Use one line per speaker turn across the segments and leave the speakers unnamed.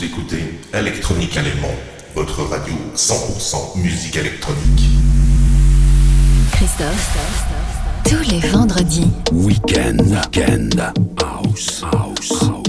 Vous écoutez Electronique Allemand, votre radio 100% musique électronique.
Christophe, tous les vendredis.
Weekend, weekend, house, house, house,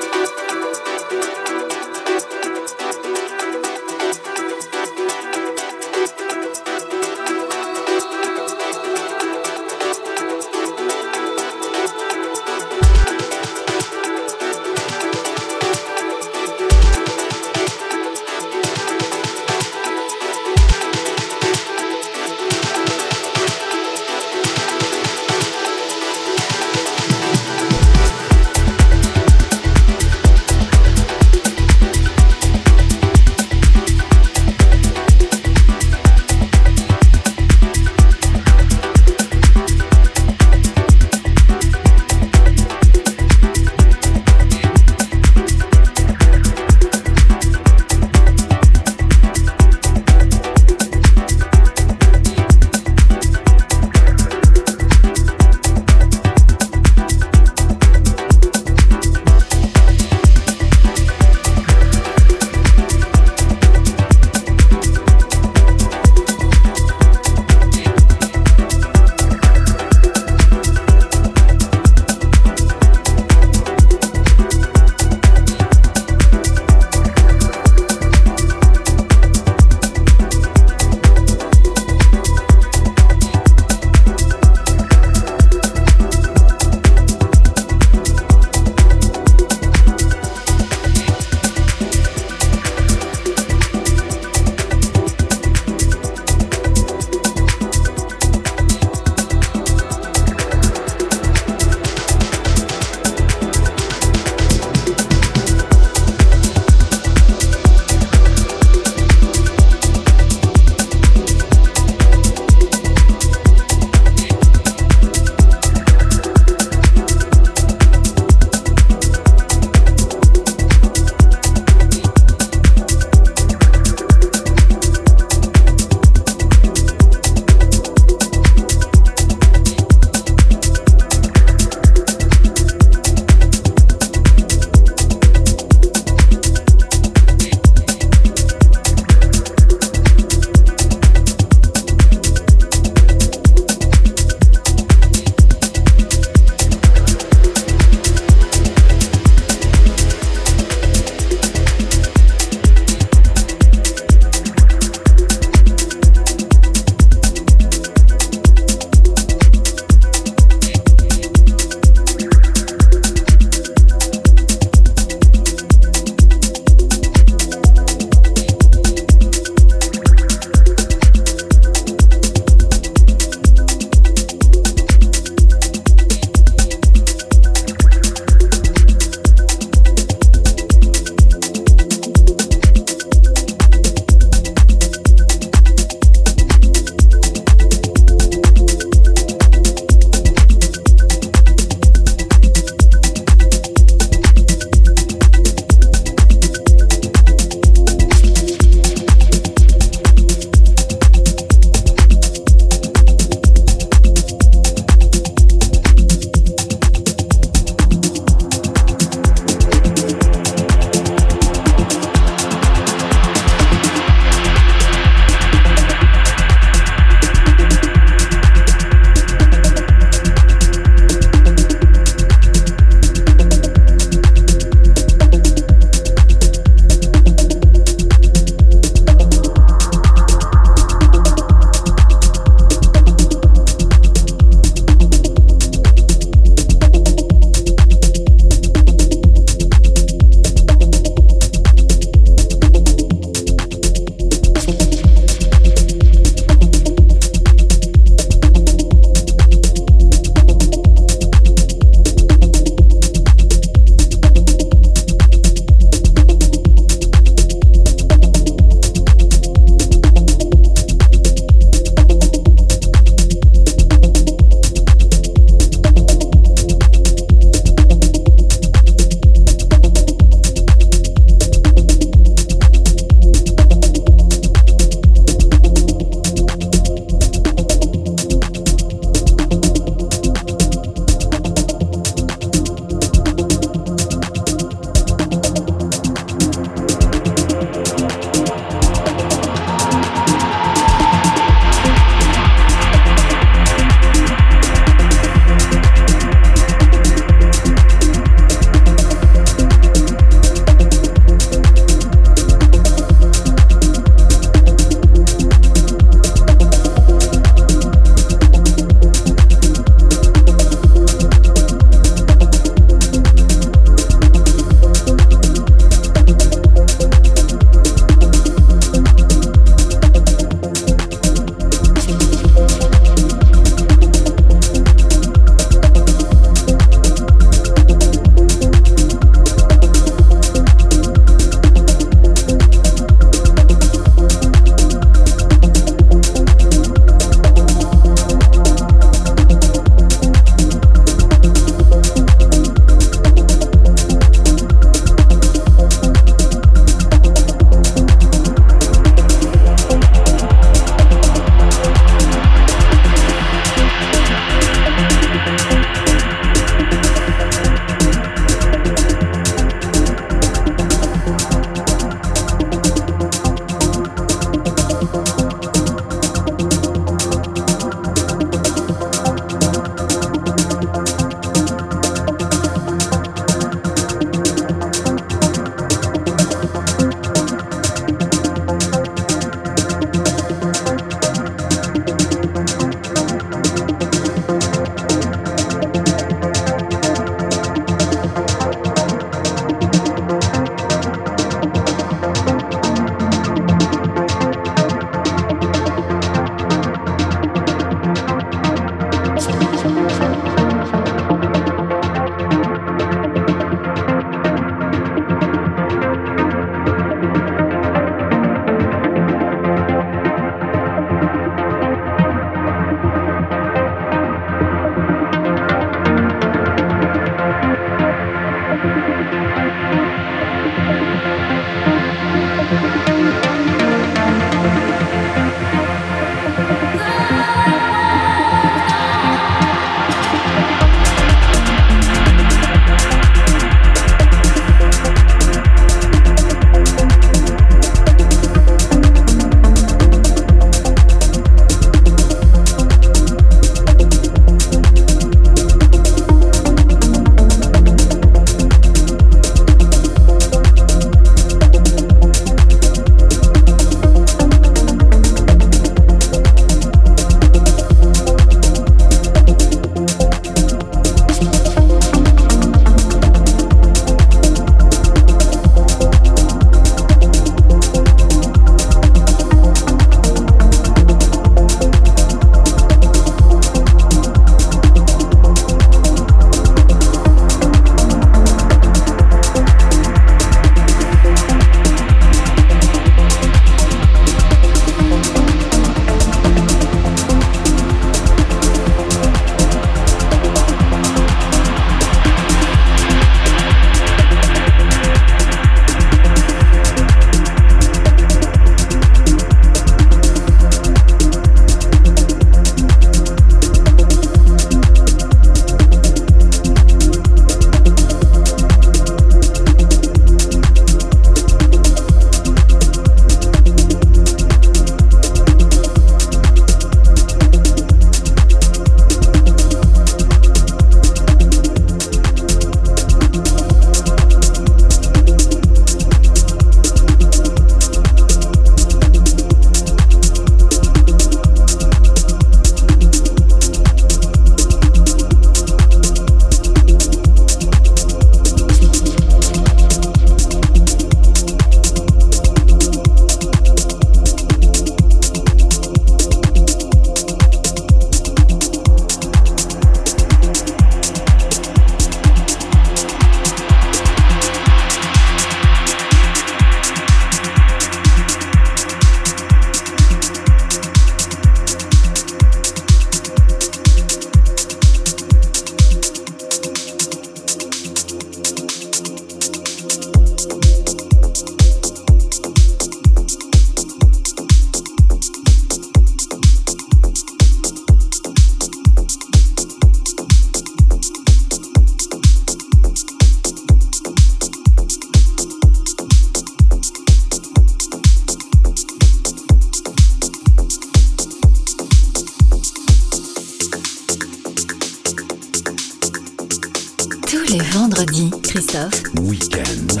Tous les vendredis, Christophe.
Weekend.